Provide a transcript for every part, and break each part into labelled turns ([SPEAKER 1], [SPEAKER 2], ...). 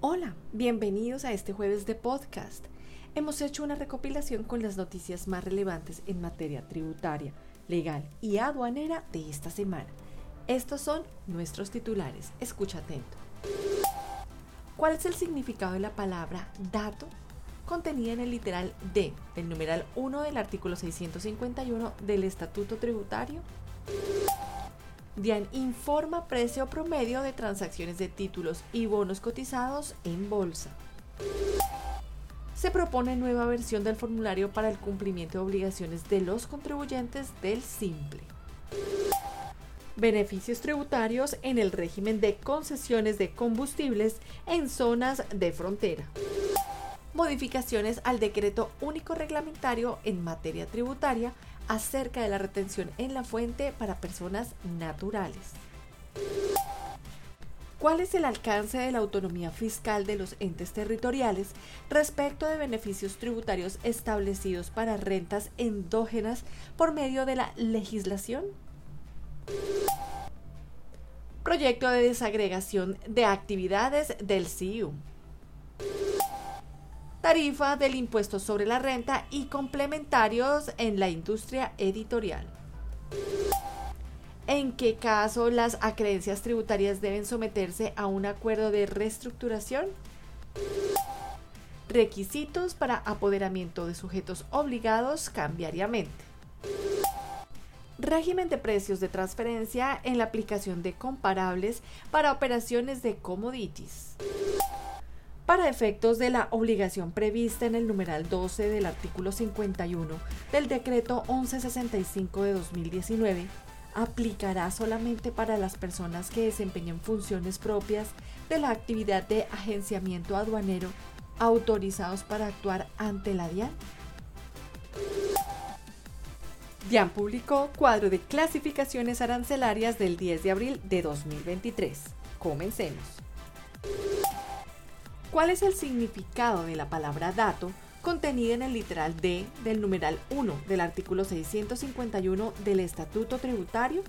[SPEAKER 1] Hola, bienvenidos a este jueves de podcast. Hemos hecho una recopilación con las noticias más relevantes en materia tributaria, legal y aduanera de esta semana. Estos son nuestros titulares. Escucha atento. ¿Cuál es el significado de la palabra dato? Contenida en el literal D del numeral 1 del artículo 651 del Estatuto Tributario. DIAN informa precio promedio de transacciones de títulos y bonos cotizados en bolsa. Se propone nueva versión del formulario para el cumplimiento de obligaciones de los contribuyentes del simple. Beneficios tributarios en el régimen de concesiones de combustibles en zonas de frontera. Modificaciones al decreto único reglamentario en materia tributaria acerca de la retención en la fuente para personas naturales. ¿Cuál es el alcance de la autonomía fiscal de los entes territoriales respecto de beneficios tributarios establecidos para rentas endógenas por medio de la legislación? Proyecto de desagregación de actividades del CIU tarifa del impuesto sobre la renta y complementarios en la industria editorial. ¿En qué caso las acreencias tributarias deben someterse a un acuerdo de reestructuración? Requisitos para apoderamiento de sujetos obligados cambiariamente. Régimen de precios de transferencia en la aplicación de comparables para operaciones de commodities para efectos de la obligación prevista en el numeral 12 del artículo 51 del decreto 1165 de 2019, aplicará solamente para las personas que desempeñen funciones propias de la actividad de agenciamiento aduanero autorizados para actuar ante la DIAN. DIAN publicó cuadro de clasificaciones arancelarias del 10 de abril de 2023. Comencemos. ¿Cuál es el significado de la palabra dato contenida en el literal D del numeral 1 del artículo 651 del Estatuto Tributario?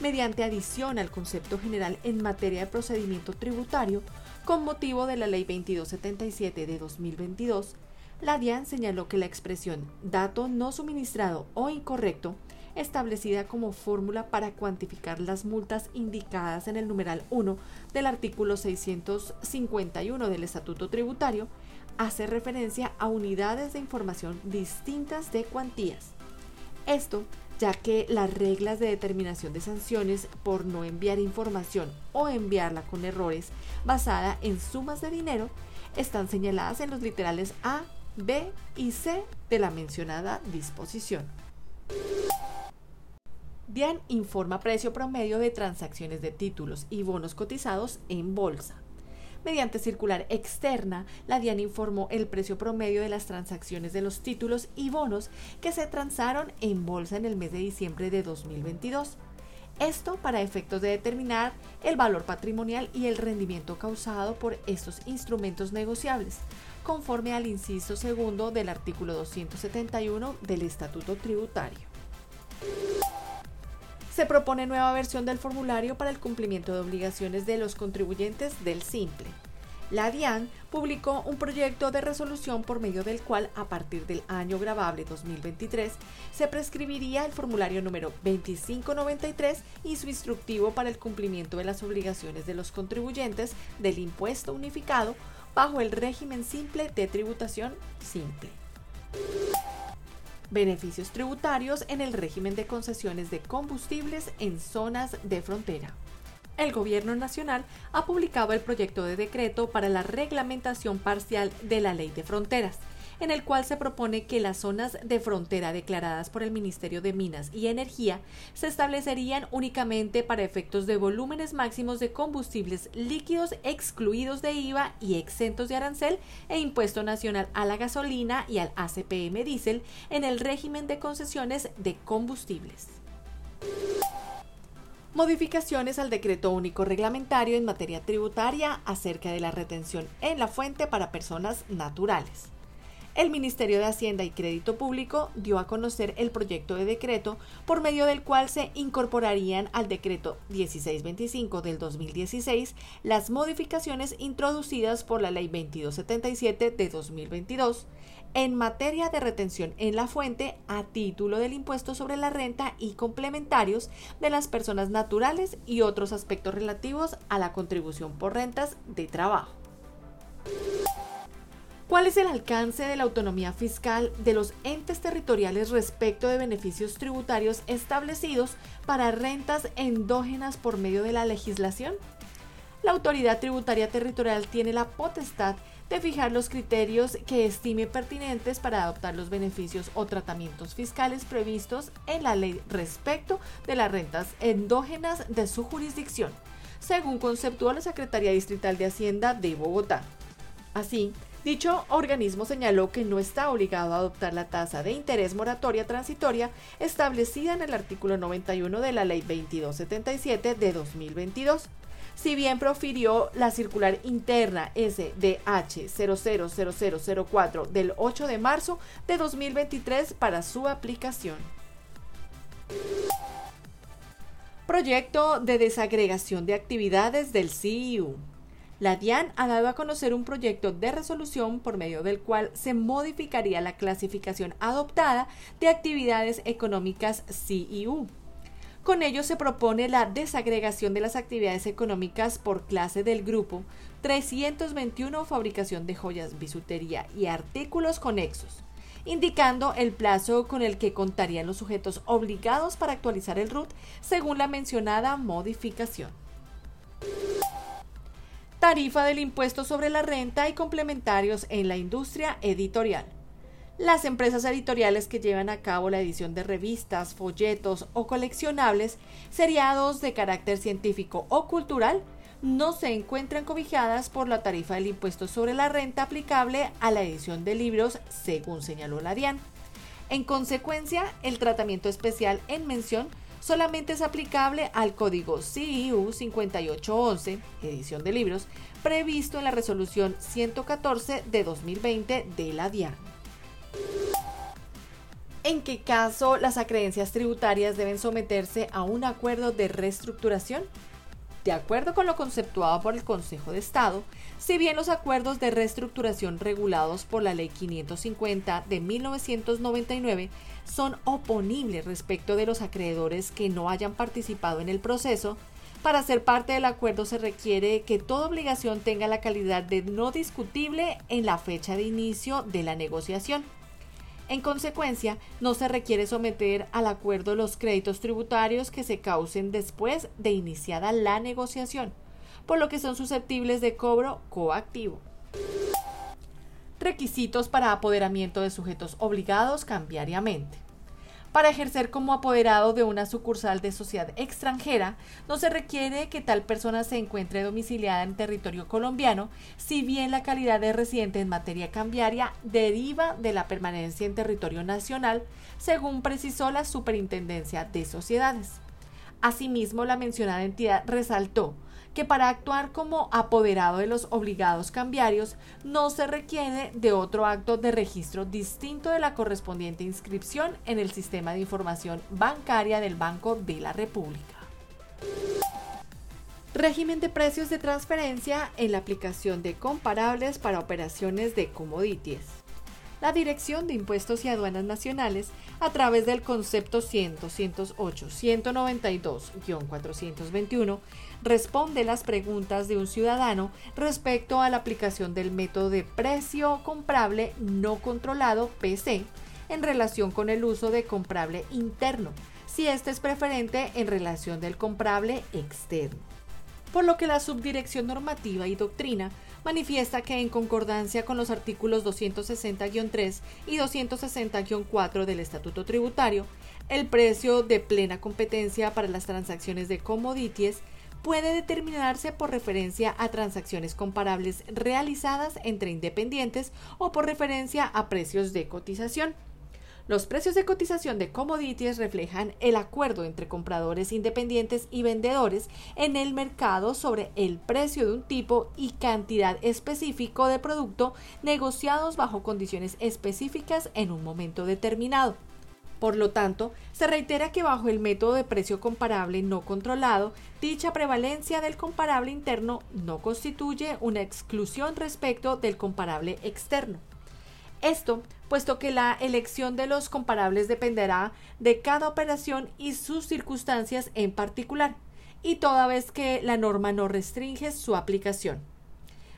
[SPEAKER 1] Mediante adición al concepto general en materia de procedimiento tributario, con motivo de la Ley 2277 de 2022, la DIAN señaló que la expresión dato no suministrado o incorrecto establecida como fórmula para cuantificar las multas indicadas en el numeral 1 del artículo 651 del Estatuto Tributario, hace referencia a unidades de información distintas de cuantías. Esto ya que las reglas de determinación de sanciones por no enviar información o enviarla con errores basada en sumas de dinero están señaladas en los literales A, B y C de la mencionada disposición. DIAN informa precio promedio de transacciones de títulos y bonos cotizados en bolsa. Mediante circular externa, la DIAN informó el precio promedio de las transacciones de los títulos y bonos que se transaron en bolsa en el mes de diciembre de 2022. Esto para efectos de determinar el valor patrimonial y el rendimiento causado por estos instrumentos negociables, conforme al inciso segundo del artículo 271 del Estatuto Tributario se propone nueva versión del formulario para el cumplimiento de obligaciones de los contribuyentes del simple. La DIAN publicó un proyecto de resolución por medio del cual, a partir del año grabable 2023, se prescribiría el formulario número 2593 y su instructivo para el cumplimiento de las obligaciones de los contribuyentes del impuesto unificado bajo el régimen simple de tributación simple beneficios tributarios en el régimen de concesiones de combustibles en zonas de frontera. El Gobierno Nacional ha publicado el proyecto de decreto para la reglamentación parcial de la Ley de Fronteras, en el cual se propone que las zonas de frontera declaradas por el Ministerio de Minas y Energía se establecerían únicamente para efectos de volúmenes máximos de combustibles líquidos excluidos de IVA y exentos de arancel e impuesto nacional a la gasolina y al ACPM diésel en el régimen de concesiones de combustibles. Modificaciones al decreto único reglamentario en materia tributaria acerca de la retención en la fuente para personas naturales. El Ministerio de Hacienda y Crédito Público dio a conocer el proyecto de decreto por medio del cual se incorporarían al decreto 1625 del 2016 las modificaciones introducidas por la Ley 2277 de 2022 en materia de retención en la fuente a título del impuesto sobre la renta y complementarios de las personas naturales y otros aspectos relativos a la contribución por rentas de trabajo. ¿Cuál es el alcance de la autonomía fiscal de los entes territoriales respecto de beneficios tributarios establecidos para rentas endógenas por medio de la legislación? La autoridad tributaria territorial tiene la potestad de fijar los criterios que estime pertinentes para adoptar los beneficios o tratamientos fiscales previstos en la ley respecto de las rentas endógenas de su jurisdicción, según conceptúa la Secretaría Distrital de Hacienda de Bogotá. Así, Dicho organismo señaló que no está obligado a adoptar la tasa de interés moratoria transitoria establecida en el artículo 91 de la Ley 2277 de 2022. Si bien profirió la circular interna SDH 000004 del 8 de marzo de 2023 para su aplicación. Proyecto de desagregación de actividades del CIU la DIAN ha dado a conocer un proyecto de resolución por medio del cual se modificaría la clasificación adoptada de actividades económicas CIU. Con ello se propone la desagregación de las actividades económicas por clase del grupo 321 fabricación de joyas, bisutería y artículos conexos, indicando el plazo con el que contarían los sujetos obligados para actualizar el RUT según la mencionada modificación tarifa del impuesto sobre la renta y complementarios en la industria editorial. Las empresas editoriales que llevan a cabo la edición de revistas, folletos o coleccionables seriados de carácter científico o cultural no se encuentran cobijadas por la tarifa del impuesto sobre la renta aplicable a la edición de libros, según señaló la DIAN. En consecuencia, el tratamiento especial en mención solamente es aplicable al código CIU 5811, edición de libros, previsto en la resolución 114 de 2020 de la DIAN. ¿En qué caso las acreencias tributarias deben someterse a un acuerdo de reestructuración? De acuerdo con lo conceptuado por el Consejo de Estado, si bien los acuerdos de reestructuración regulados por la Ley 550 de 1999 son oponibles respecto de los acreedores que no hayan participado en el proceso, para ser parte del acuerdo se requiere que toda obligación tenga la calidad de no discutible en la fecha de inicio de la negociación. En consecuencia, no se requiere someter al acuerdo los créditos tributarios que se causen después de iniciada la negociación, por lo que son susceptibles de cobro coactivo. Requisitos para apoderamiento de sujetos obligados cambiariamente. Para ejercer como apoderado de una sucursal de sociedad extranjera, no se requiere que tal persona se encuentre domiciliada en territorio colombiano, si bien la calidad de residente en materia cambiaria deriva de la permanencia en territorio nacional, según precisó la Superintendencia de Sociedades. Asimismo, la mencionada entidad resaltó que para actuar como apoderado de los obligados cambiarios no se requiere de otro acto de registro distinto de la correspondiente inscripción en el sistema de información bancaria del Banco de la República. Régimen de precios de transferencia en la aplicación de comparables para operaciones de commodities la Dirección de Impuestos y Aduanas Nacionales, a través del concepto 100, 208, 192-421, responde las preguntas de un ciudadano respecto a la aplicación del método de precio comprable no controlado, PC, en relación con el uso de comprable interno, si este es preferente en relación del comprable externo. Por lo que la Subdirección Normativa y Doctrina manifiesta que en concordancia con los artículos 260-3 y 260-4 del Estatuto Tributario, el precio de plena competencia para las transacciones de commodities puede determinarse por referencia a transacciones comparables realizadas entre independientes o por referencia a precios de cotización. Los precios de cotización de commodities reflejan el acuerdo entre compradores independientes y vendedores en el mercado sobre el precio de un tipo y cantidad específico de producto negociados bajo condiciones específicas en un momento determinado. Por lo tanto, se reitera que bajo el método de precio comparable no controlado, dicha prevalencia del comparable interno no constituye una exclusión respecto del comparable externo. Esto, puesto que la elección de los comparables dependerá de cada operación y sus circunstancias en particular, y toda vez que la norma no restringe su aplicación.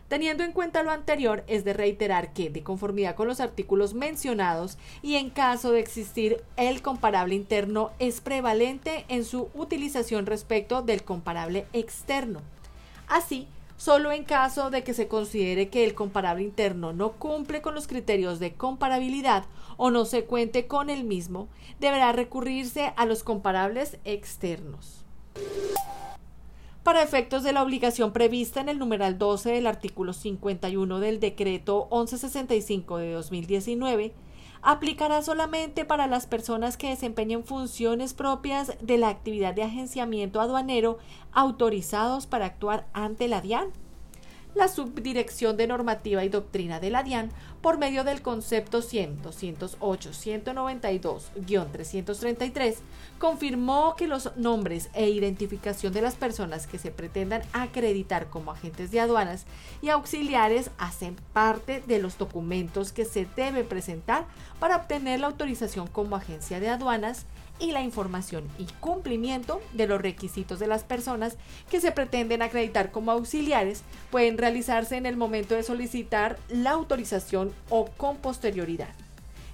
[SPEAKER 1] Teniendo en cuenta lo anterior, es de reiterar que, de conformidad con los artículos mencionados y en caso de existir el comparable interno, es prevalente en su utilización respecto del comparable externo. Así, solo en caso de que se considere que el comparable interno no cumple con los criterios de comparabilidad o no se cuente con el mismo, deberá recurrirse a los comparables externos. Para efectos de la obligación prevista en el numeral 12 del artículo 51 del decreto 1165 de 2019, aplicará solamente para las personas que desempeñen funciones propias de la actividad de agenciamiento aduanero autorizados para actuar ante la DIAN la Subdirección de Normativa y Doctrina de la DIAN por medio del concepto 100, 208, 192-333 confirmó que los nombres e identificación de las personas que se pretendan acreditar como agentes de aduanas y auxiliares hacen parte de los documentos que se debe presentar para obtener la autorización como agencia de aduanas y la información y cumplimiento de los requisitos de las personas que se pretenden acreditar como auxiliares pueden realizarse en el momento de solicitar la autorización o con posterioridad.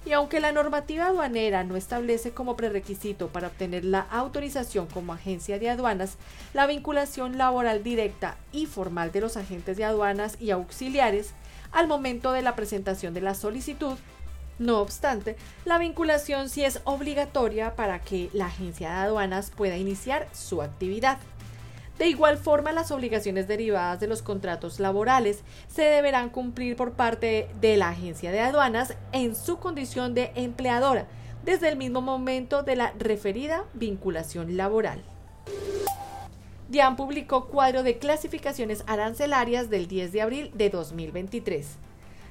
[SPEAKER 1] Y aunque la normativa aduanera no establece como prerequisito para obtener la autorización como agencia de aduanas la vinculación laboral directa y formal de los agentes de aduanas y auxiliares, al momento de la presentación de la solicitud no obstante, la vinculación sí es obligatoria para que la agencia de aduanas pueda iniciar su actividad. De igual forma, las obligaciones derivadas de los contratos laborales se deberán cumplir por parte de la agencia de aduanas en su condición de empleadora, desde el mismo momento de la referida vinculación laboral. DIAN publicó cuadro de clasificaciones arancelarias del 10 de abril de 2023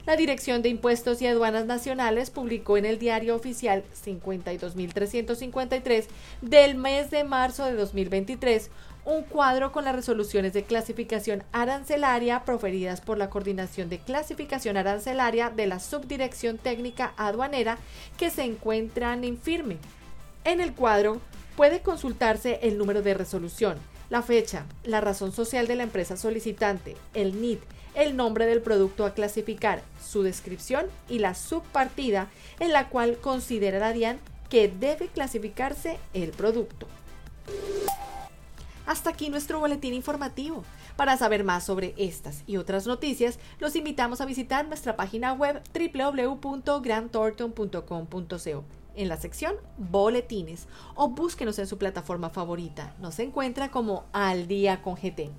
[SPEAKER 1] la Dirección de Impuestos y Aduanas Nacionales publicó en el Diario Oficial 52.353 del mes de marzo de 2023 un cuadro con las resoluciones de clasificación arancelaria proferidas por la Coordinación de Clasificación Arancelaria de la Subdirección Técnica Aduanera que se encuentran en firme. En el cuadro puede consultarse el número de resolución, la fecha, la razón social de la empresa solicitante, el NIT, el nombre del producto a clasificar, su descripción y la subpartida en la cual considera la DIAN que debe clasificarse el producto. Hasta aquí nuestro boletín informativo. Para saber más sobre estas y otras noticias, los invitamos a visitar nuestra página web www.grantorton.com.co en la sección Boletines o búsquenos en su plataforma favorita. Nos encuentra como Al Día con GT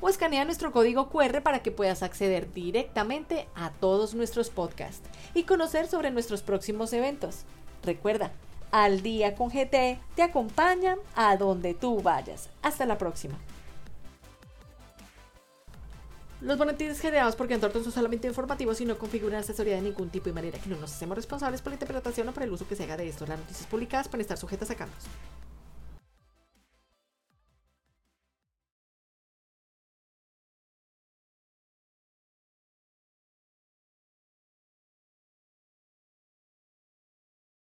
[SPEAKER 1] o escanea nuestro código QR para que puedas acceder directamente a todos nuestros podcasts y conocer sobre nuestros próximos eventos. Recuerda, Al Día con GT te acompaña a donde tú vayas. Hasta la próxima. Los boletines generados por Gantorton son solamente informativos y no configuran asesoría de ningún tipo y manera que no nos hacemos responsables por la interpretación o por el uso que se haga de estos. Las noticias publicadas pueden estar sujetas a cambios.